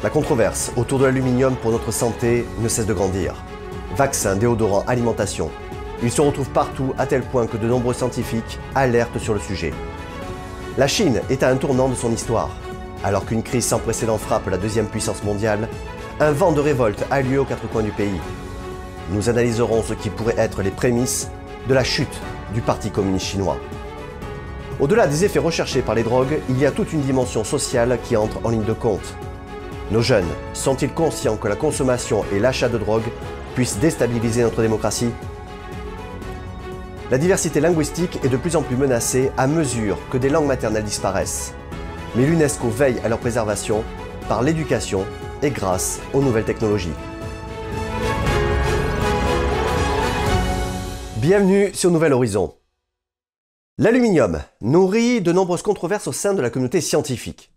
La controverse autour de l'aluminium pour notre santé ne cesse de grandir. Vaccins, déodorants, alimentation. Il se retrouve partout à tel point que de nombreux scientifiques alertent sur le sujet. La Chine est à un tournant de son histoire. Alors qu'une crise sans précédent frappe la deuxième puissance mondiale, un vent de révolte a lieu aux quatre coins du pays. Nous analyserons ce qui pourrait être les prémices de la chute du Parti communiste chinois. Au-delà des effets recherchés par les drogues, il y a toute une dimension sociale qui entre en ligne de compte. Nos jeunes sont-ils conscients que la consommation et l'achat de drogue puissent déstabiliser notre démocratie? La diversité linguistique est de plus en plus menacée à mesure que des langues maternelles disparaissent. Mais l'UNESCO veille à leur préservation par l'éducation et grâce aux nouvelles technologies. Bienvenue sur Nouvel Horizon. L'aluminium nourrit de nombreuses controverses au sein de la communauté scientifique.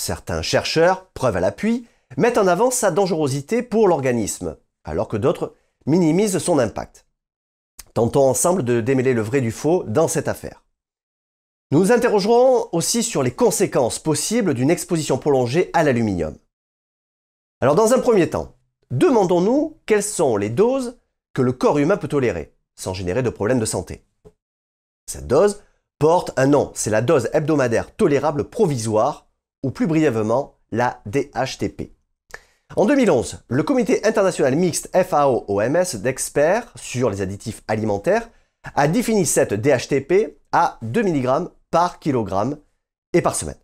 Certains chercheurs, preuve à l'appui, mettent en avant sa dangerosité pour l'organisme, alors que d'autres minimisent son impact. Tentons ensemble de démêler le vrai du faux dans cette affaire. Nous nous interrogerons aussi sur les conséquences possibles d'une exposition prolongée à l'aluminium. Alors dans un premier temps, demandons-nous quelles sont les doses que le corps humain peut tolérer sans générer de problèmes de santé. Cette dose porte un nom, c'est la dose hebdomadaire tolérable provisoire, ou plus brièvement la DHTP. En 2011, le comité international mixte FAO-OMS d'experts sur les additifs alimentaires a défini cette DHTP à 2 mg par kg et par semaine.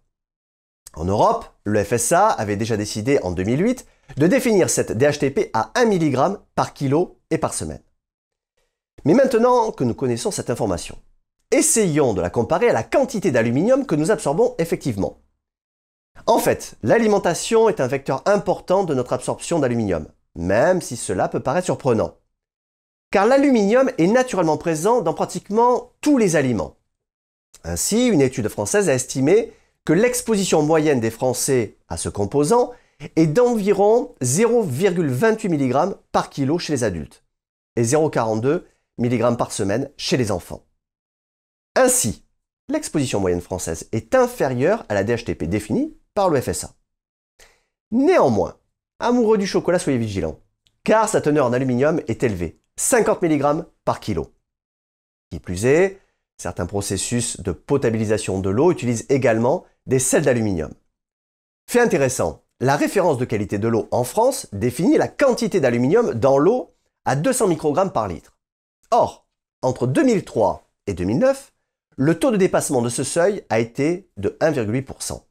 En Europe, le FSA avait déjà décidé en 2008 de définir cette DHTP à 1 mg par kilo et par semaine. Mais maintenant que nous connaissons cette information, essayons de la comparer à la quantité d'aluminium que nous absorbons effectivement. En fait, l'alimentation est un vecteur important de notre absorption d'aluminium, même si cela peut paraître surprenant. Car l'aluminium est naturellement présent dans pratiquement tous les aliments. Ainsi, une étude française a estimé que l'exposition moyenne des Français à ce composant est d'environ 0,28 mg par kilo chez les adultes et 0,42 mg par semaine chez les enfants. Ainsi, l'exposition moyenne française est inférieure à la DHTP définie par le FSA. Néanmoins, amoureux du chocolat, soyez vigilants, car sa teneur en aluminium est élevée, 50 mg par kilo. Qui plus est, certains processus de potabilisation de l'eau utilisent également des sels d'aluminium. Fait intéressant, la référence de qualité de l'eau en France définit la quantité d'aluminium dans l'eau à 200 microgrammes par litre. Or, entre 2003 et 2009, le taux de dépassement de ce seuil a été de 1,8%.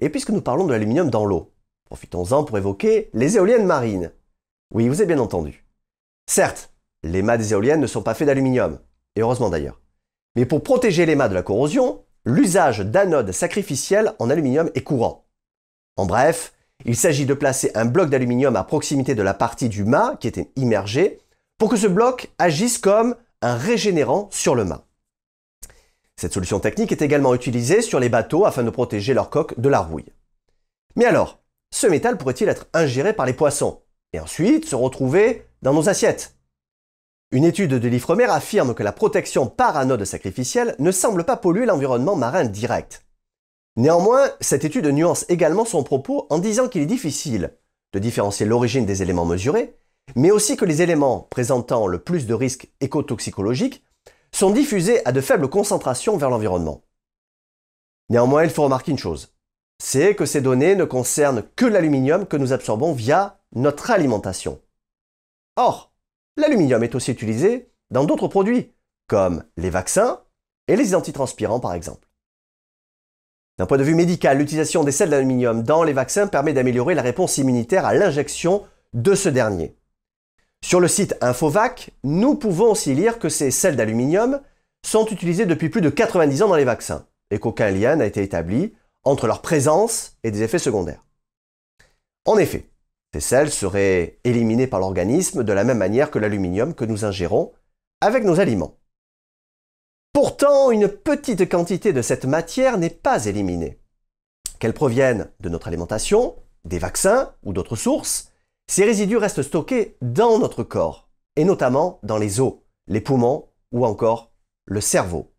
Et puisque nous parlons de l'aluminium dans l'eau, profitons-en pour évoquer les éoliennes marines. Oui, vous avez bien entendu. Certes, les mâts des éoliennes ne sont pas faits d'aluminium, et heureusement d'ailleurs. Mais pour protéger les mâts de la corrosion, l'usage d'anodes sacrificielles en aluminium est courant. En bref, il s'agit de placer un bloc d'aluminium à proximité de la partie du mât qui était immergée pour que ce bloc agisse comme un régénérant sur le mât. Cette solution technique est également utilisée sur les bateaux afin de protéger leur coque de la rouille. Mais alors, ce métal pourrait-il être ingéré par les poissons et ensuite se retrouver dans nos assiettes? Une étude de l'IFREMER affirme que la protection par anode sacrificielle ne semble pas polluer l'environnement marin direct. Néanmoins, cette étude nuance également son propos en disant qu'il est difficile de différencier l'origine des éléments mesurés, mais aussi que les éléments présentant le plus de risques écotoxicologiques sont diffusés à de faibles concentrations vers l'environnement. Néanmoins, il faut remarquer une chose, c'est que ces données ne concernent que l'aluminium que nous absorbons via notre alimentation. Or, l'aluminium est aussi utilisé dans d'autres produits, comme les vaccins et les antitranspirants par exemple. D'un point de vue médical, l'utilisation des sels d'aluminium dans les vaccins permet d'améliorer la réponse immunitaire à l'injection de ce dernier. Sur le site Infovac, nous pouvons aussi lire que ces sels d'aluminium sont utilisés depuis plus de 90 ans dans les vaccins et qu'aucun lien n'a été établi entre leur présence et des effets secondaires. En effet, ces sels seraient éliminés par l'organisme de la même manière que l'aluminium que nous ingérons avec nos aliments. Pourtant, une petite quantité de cette matière n'est pas éliminée. Qu'elle provienne de notre alimentation, des vaccins ou d'autres sources, ces résidus restent stockés dans notre corps, et notamment dans les os, les poumons ou encore le cerveau.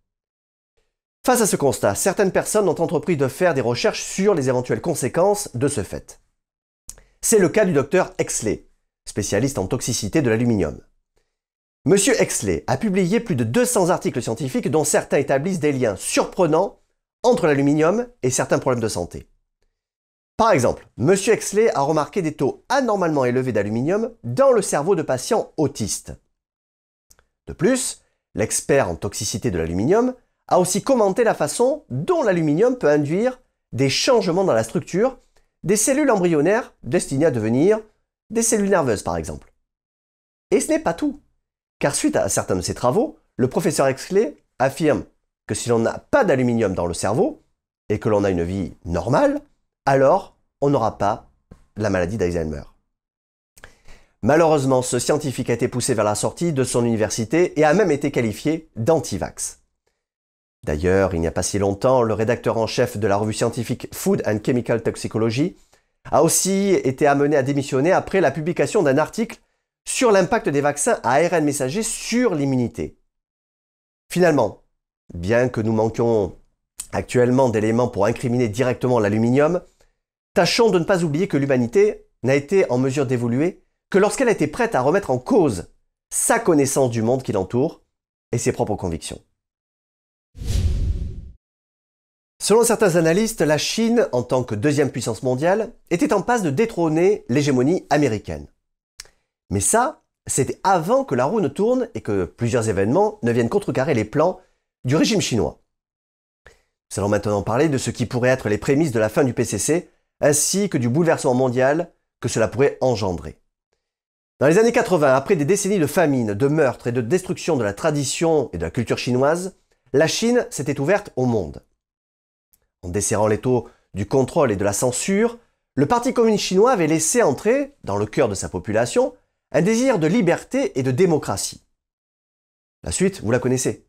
Face à ce constat, certaines personnes ont entrepris de faire des recherches sur les éventuelles conséquences de ce fait. C'est le cas du docteur Exley, spécialiste en toxicité de l'aluminium. Monsieur Exley a publié plus de 200 articles scientifiques dont certains établissent des liens surprenants entre l'aluminium et certains problèmes de santé. Par exemple, Monsieur Exley a remarqué des taux anormalement élevés d'aluminium dans le cerveau de patients autistes. De plus, l'expert en toxicité de l'aluminium a aussi commenté la façon dont l'aluminium peut induire des changements dans la structure des cellules embryonnaires destinées à devenir des cellules nerveuses par exemple. Et ce n'est pas tout, car suite à certains de ses travaux, le professeur Exley affirme que si l'on n'a pas d'aluminium dans le cerveau et que l'on a une vie normale, alors on n'aura pas la maladie d'Alzheimer. Malheureusement, ce scientifique a été poussé vers la sortie de son université et a même été qualifié d'antivax. D'ailleurs, il n'y a pas si longtemps, le rédacteur en chef de la revue scientifique Food and Chemical Toxicology a aussi été amené à démissionner après la publication d'un article sur l'impact des vaccins à ARN messager sur l'immunité. Finalement, bien que nous manquions actuellement d'éléments pour incriminer directement l'aluminium, tâchons de ne pas oublier que l'humanité n'a été en mesure d'évoluer que lorsqu'elle été prête à remettre en cause sa connaissance du monde qui l'entoure et ses propres convictions. Selon certains analystes, la Chine, en tant que deuxième puissance mondiale, était en passe de détrôner l'hégémonie américaine. Mais ça, c'était avant que la roue ne tourne et que plusieurs événements ne viennent contrecarrer les plans du régime chinois. Nous allons maintenant parler de ce qui pourrait être les prémices de la fin du PCC, ainsi que du bouleversement mondial que cela pourrait engendrer. Dans les années 80, après des décennies de famine, de meurtres et de destruction de la tradition et de la culture chinoise, la Chine s'était ouverte au monde. En desserrant les taux du contrôle et de la censure, le Parti communiste chinois avait laissé entrer, dans le cœur de sa population, un désir de liberté et de démocratie. La suite, vous la connaissez.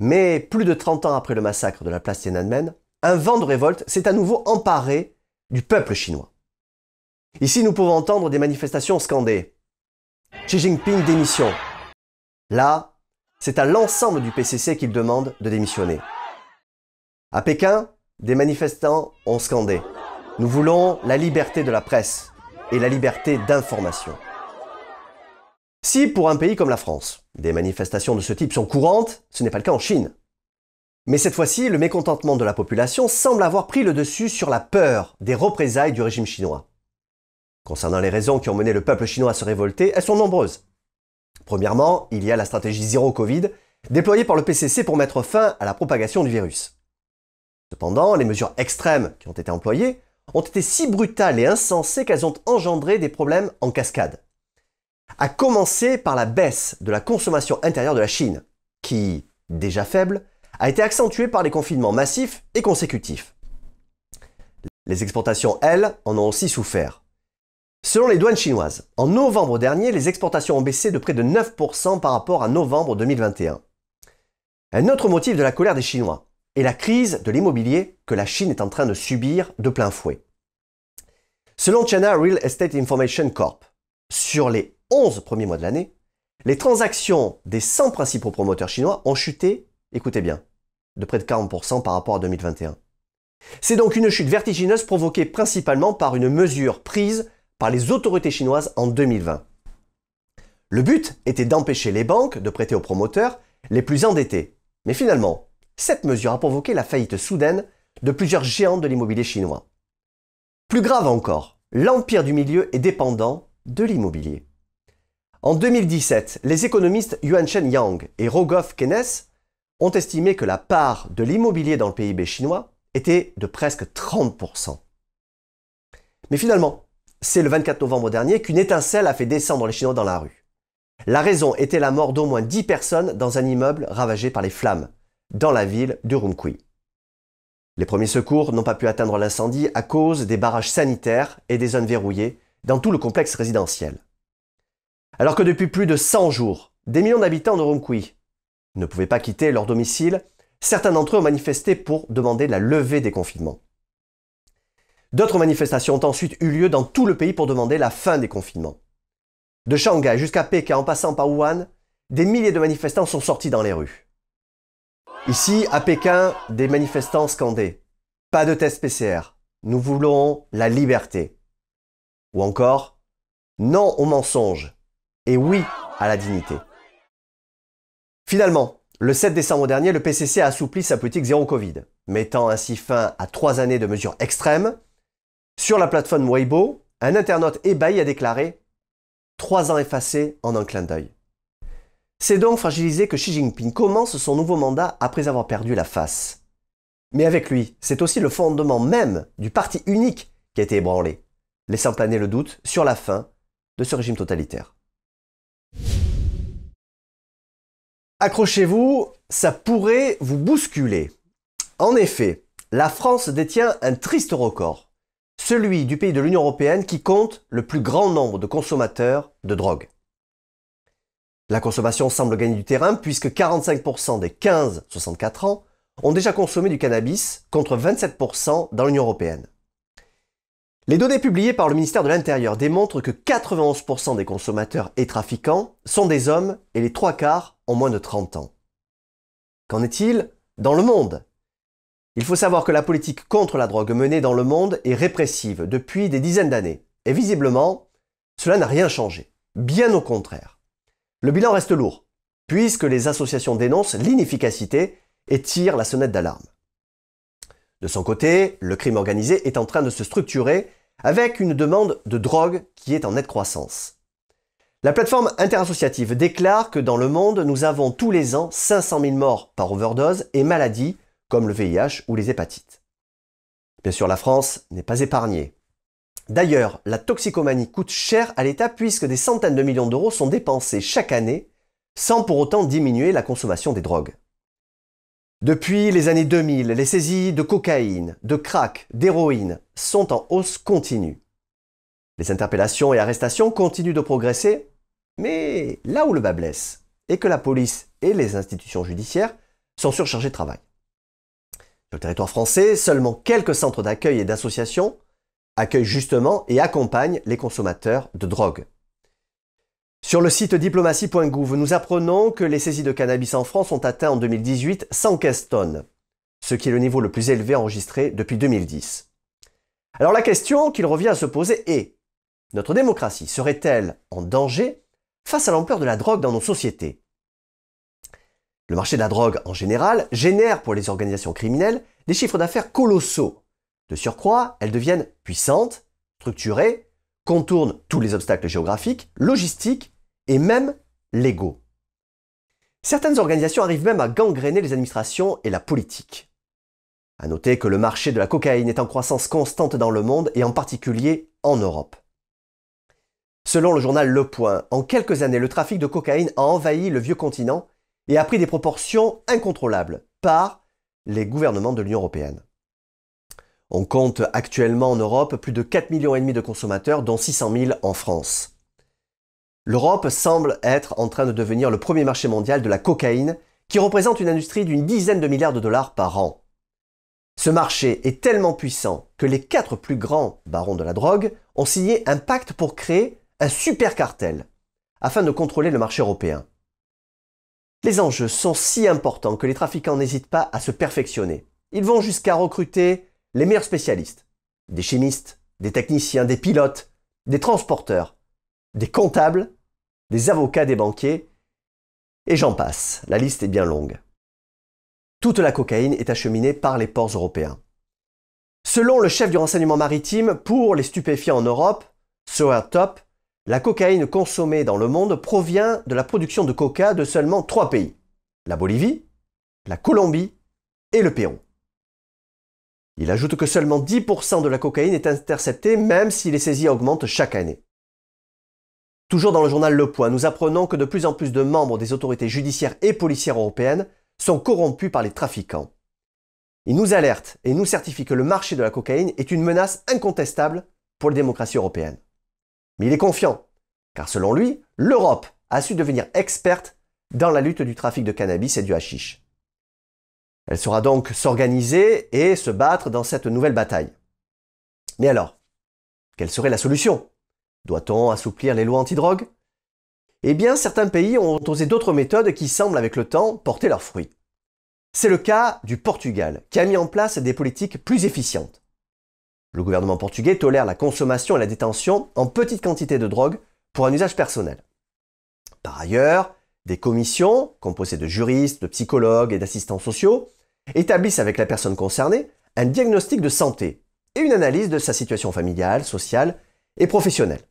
Mais plus de 30 ans après le massacre de la place Tiananmen, un vent de révolte s'est à nouveau emparé du peuple chinois. Ici, nous pouvons entendre des manifestations scandées. Xi Jinping démission. Là, c'est à l'ensemble du PCC qu'il demande de démissionner. À Pékin, des manifestants ont scandé. Nous voulons la liberté de la presse et la liberté d'information. Si pour un pays comme la France, des manifestations de ce type sont courantes, ce n'est pas le cas en Chine. Mais cette fois-ci, le mécontentement de la population semble avoir pris le dessus sur la peur des représailles du régime chinois. Concernant les raisons qui ont mené le peuple chinois à se révolter, elles sont nombreuses. Premièrement, il y a la stratégie zéro Covid déployée par le PCC pour mettre fin à la propagation du virus. Cependant, les mesures extrêmes qui ont été employées ont été si brutales et insensées qu'elles ont engendré des problèmes en cascade à commencer par la baisse de la consommation intérieure de la Chine, qui, déjà faible, a été accentuée par les confinements massifs et consécutifs. Les exportations, elles, en ont aussi souffert. Selon les douanes chinoises, en novembre dernier, les exportations ont baissé de près de 9% par rapport à novembre 2021. Un autre motif de la colère des Chinois est la crise de l'immobilier que la Chine est en train de subir de plein fouet. Selon China Real Estate Information Corp, sur les 11 premiers mois de l'année, les transactions des 100 principaux promoteurs chinois ont chuté, écoutez bien, de près de 40% par rapport à 2021. C'est donc une chute vertigineuse provoquée principalement par une mesure prise par les autorités chinoises en 2020. Le but était d'empêcher les banques de prêter aux promoteurs les plus endettés. Mais finalement, cette mesure a provoqué la faillite soudaine de plusieurs géants de l'immobilier chinois. Plus grave encore, l'empire du milieu est dépendant de l'immobilier. En 2017, les économistes Yuan-Chen Yang et Rogoff Kennes ont estimé que la part de l'immobilier dans le PIB chinois était de presque 30%. Mais finalement, c'est le 24 novembre dernier qu'une étincelle a fait descendre les Chinois dans la rue. La raison était la mort d'au moins 10 personnes dans un immeuble ravagé par les flammes, dans la ville d'Urumqi. Les premiers secours n'ont pas pu atteindre l'incendie à cause des barrages sanitaires et des zones verrouillées dans tout le complexe résidentiel. Alors que depuis plus de 100 jours, des millions d'habitants de Rumqui ne pouvaient pas quitter leur domicile, certains d'entre eux ont manifesté pour demander la levée des confinements. D'autres manifestations ont ensuite eu lieu dans tout le pays pour demander la fin des confinements. De Shanghai jusqu'à Pékin en passant par Wuhan, des milliers de manifestants sont sortis dans les rues. Ici, à Pékin, des manifestants scandaient Pas de test PCR. Nous voulons la liberté. Ou encore non au mensonge et oui à la dignité. Finalement, le 7 décembre dernier, le PCC a assoupli sa politique zéro Covid, mettant ainsi fin à trois années de mesures extrêmes. Sur la plateforme Weibo, un internaute ébahi a déclaré Trois ans effacés en un clin d'œil. C'est donc fragilisé que Xi Jinping commence son nouveau mandat après avoir perdu la face. Mais avec lui, c'est aussi le fondement même du parti unique qui a été ébranlé, laissant planer le doute sur la fin de ce régime totalitaire. Accrochez-vous, ça pourrait vous bousculer. En effet, la France détient un triste record, celui du pays de l'Union européenne qui compte le plus grand nombre de consommateurs de drogue. La consommation semble gagner du terrain puisque 45% des 15-64 ans ont déjà consommé du cannabis contre 27% dans l'Union européenne. Les données publiées par le ministère de l'Intérieur démontrent que 91% des consommateurs et trafiquants sont des hommes et les trois quarts ont moins de 30 ans. Qu'en est-il dans le monde? Il faut savoir que la politique contre la drogue menée dans le monde est répressive depuis des dizaines d'années. Et visiblement, cela n'a rien changé. Bien au contraire. Le bilan reste lourd, puisque les associations dénoncent l'inefficacité et tirent la sonnette d'alarme. De son côté, le crime organisé est en train de se structurer avec une demande de drogue qui est en nette croissance. La plateforme interassociative déclare que dans le monde, nous avons tous les ans 500 000 morts par overdose et maladies comme le VIH ou les hépatites. Bien sûr, la France n'est pas épargnée. D'ailleurs, la toxicomanie coûte cher à l'État puisque des centaines de millions d'euros sont dépensés chaque année sans pour autant diminuer la consommation des drogues. Depuis les années 2000, les saisies de cocaïne, de crack, d'héroïne sont en hausse continue. Les interpellations et arrestations continuent de progresser, mais là où le bas blesse est que la police et les institutions judiciaires sont surchargées de travail. Sur le territoire français, seulement quelques centres d'accueil et d'associations accueillent justement et accompagnent les consommateurs de drogue. Sur le site diplomatie.gouv, nous apprenons que les saisies de cannabis en France ont atteint en 2018 115 tonnes, ce qui est le niveau le plus élevé enregistré depuis 2010. Alors la question qu'il revient à se poser est, notre démocratie serait-elle en danger face à l'ampleur de la drogue dans nos sociétés Le marché de la drogue en général génère pour les organisations criminelles des chiffres d'affaires colossaux. De surcroît, elles deviennent puissantes, structurées, contournent tous les obstacles géographiques, logistiques et même légaux. Certaines organisations arrivent même à gangréner les administrations et la politique. À noter que le marché de la cocaïne est en croissance constante dans le monde et en particulier en Europe. Selon le journal Le Point, en quelques années, le trafic de cocaïne a envahi le vieux continent et a pris des proportions incontrôlables par les gouvernements de l'Union européenne. On compte actuellement en Europe plus de 4,5 millions de consommateurs, dont 600 000 en France. L'Europe semble être en train de devenir le premier marché mondial de la cocaïne, qui représente une industrie d'une dizaine de milliards de dollars par an. Ce marché est tellement puissant que les quatre plus grands barons de la drogue ont signé un pacte pour créer un super cartel, afin de contrôler le marché européen. Les enjeux sont si importants que les trafiquants n'hésitent pas à se perfectionner. Ils vont jusqu'à recruter les meilleurs spécialistes, des chimistes, des techniciens, des pilotes, des transporteurs, des comptables, des avocats, des banquiers, et j'en passe, la liste est bien longue. Toute la cocaïne est acheminée par les ports européens. Selon le chef du renseignement maritime, pour les stupéfiants en Europe, Sawyer Top, la cocaïne consommée dans le monde provient de la production de coca de seulement trois pays. La Bolivie, la Colombie et le Pérou. Il ajoute que seulement 10% de la cocaïne est interceptée même si les saisies augmentent chaque année. Toujours dans le journal Le Point, nous apprenons que de plus en plus de membres des autorités judiciaires et policières européennes sont corrompus par les trafiquants. Il nous alerte et nous certifie que le marché de la cocaïne est une menace incontestable pour les démocraties européennes. Mais il est confiant, car selon lui, l'Europe a su devenir experte dans la lutte du trafic de cannabis et du hashish. Elle saura donc s'organiser et se battre dans cette nouvelle bataille. Mais alors, quelle serait la solution? Doit-on assouplir les lois antidrogue Eh bien, certains pays ont osé d'autres méthodes qui semblent avec le temps porter leurs fruits. C'est le cas du Portugal, qui a mis en place des politiques plus efficientes. Le gouvernement portugais tolère la consommation et la détention en petite quantité de drogue pour un usage personnel. Par ailleurs, des commissions, composées de juristes, de psychologues et d'assistants sociaux, établissent avec la personne concernée un diagnostic de santé et une analyse de sa situation familiale, sociale et professionnelle.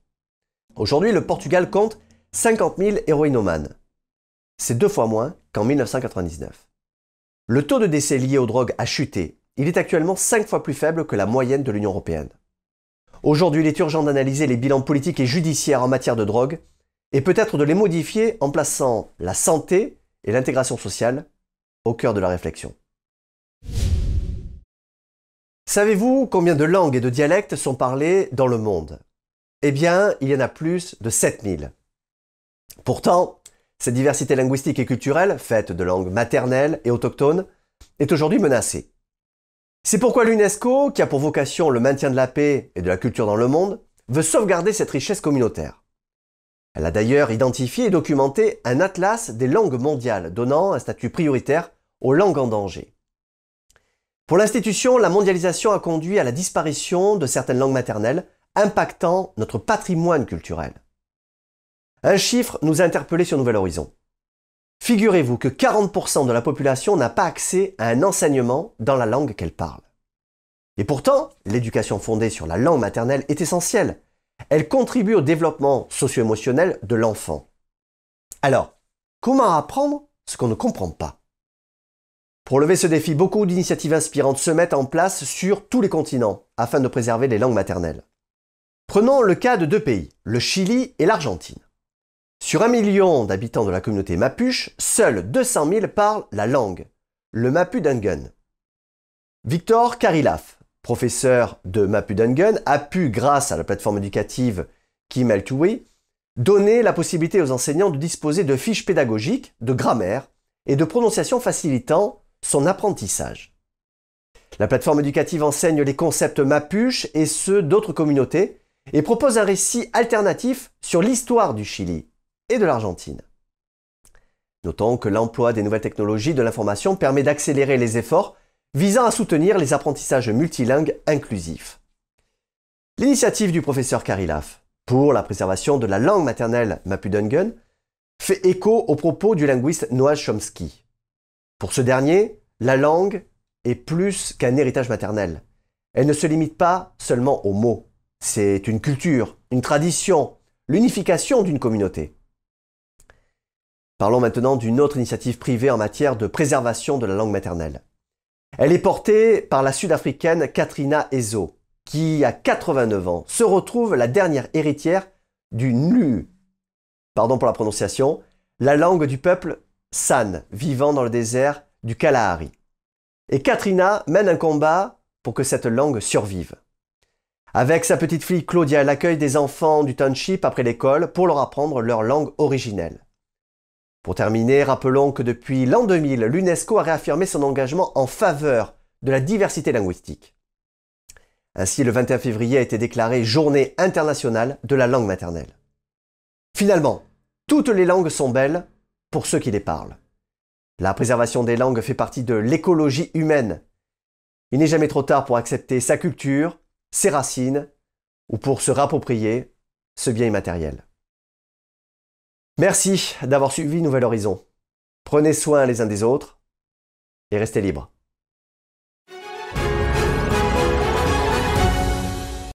Aujourd'hui, le Portugal compte 50 000 héroïnomanes. C'est deux fois moins qu'en 1999. Le taux de décès lié aux drogues a chuté. Il est actuellement cinq fois plus faible que la moyenne de l'Union européenne. Aujourd'hui, il est urgent d'analyser les bilans politiques et judiciaires en matière de drogue et peut-être de les modifier en plaçant la santé et l'intégration sociale au cœur de la réflexion. Savez-vous combien de langues et de dialectes sont parlés dans le monde? Eh bien, il y en a plus de 7000. Pourtant, cette diversité linguistique et culturelle, faite de langues maternelles et autochtones, est aujourd'hui menacée. C'est pourquoi l'UNESCO, qui a pour vocation le maintien de la paix et de la culture dans le monde, veut sauvegarder cette richesse communautaire. Elle a d'ailleurs identifié et documenté un atlas des langues mondiales donnant un statut prioritaire aux langues en danger. Pour l'institution, la mondialisation a conduit à la disparition de certaines langues maternelles, impactant notre patrimoine culturel. Un chiffre nous a interpellés sur Nouvel Horizon. Figurez-vous que 40% de la population n'a pas accès à un enseignement dans la langue qu'elle parle. Et pourtant, l'éducation fondée sur la langue maternelle est essentielle. Elle contribue au développement socio-émotionnel de l'enfant. Alors, comment apprendre ce qu'on ne comprend pas? Pour lever ce défi, beaucoup d'initiatives inspirantes se mettent en place sur tous les continents afin de préserver les langues maternelles. Prenons le cas de deux pays, le Chili et l'Argentine. Sur un million d'habitants de la communauté mapuche, seuls 200 000 parlent la langue, le mapudungun. Victor Karilaf, professeur de mapudungun, a pu, grâce à la plateforme éducative Kimeltui, donner la possibilité aux enseignants de disposer de fiches pédagogiques, de grammaire et de prononciation facilitant son apprentissage. La plateforme éducative enseigne les concepts mapuche et ceux d'autres communautés et propose un récit alternatif sur l'histoire du Chili de l'Argentine. Notons que l'emploi des nouvelles technologies de l'information permet d'accélérer les efforts visant à soutenir les apprentissages multilingues inclusifs. L'initiative du professeur Karilaf pour la préservation de la langue maternelle mapudungun fait écho aux propos du linguiste Noah Chomsky. Pour ce dernier, la langue est plus qu'un héritage maternel. Elle ne se limite pas seulement aux mots. C'est une culture, une tradition, l'unification d'une communauté. Parlons maintenant d'une autre initiative privée en matière de préservation de la langue maternelle. Elle est portée par la sud-africaine Katrina Ezo, qui, à 89 ans, se retrouve la dernière héritière du NU, pardon pour la prononciation, la langue du peuple San, vivant dans le désert du Kalahari. Et Katrina mène un combat pour que cette langue survive. Avec sa petite fille Claudia, elle accueille des enfants du township après l'école pour leur apprendre leur langue originelle. Pour terminer, rappelons que depuis l'an 2000, l'UNESCO a réaffirmé son engagement en faveur de la diversité linguistique. Ainsi, le 21 février a été déclaré Journée internationale de la langue maternelle. Finalement, toutes les langues sont belles pour ceux qui les parlent. La préservation des langues fait partie de l'écologie humaine. Il n'est jamais trop tard pour accepter sa culture, ses racines, ou pour se rapproprier ce bien immatériel. Merci d'avoir suivi Nouvel Horizon. Prenez soin les uns des autres et restez libres.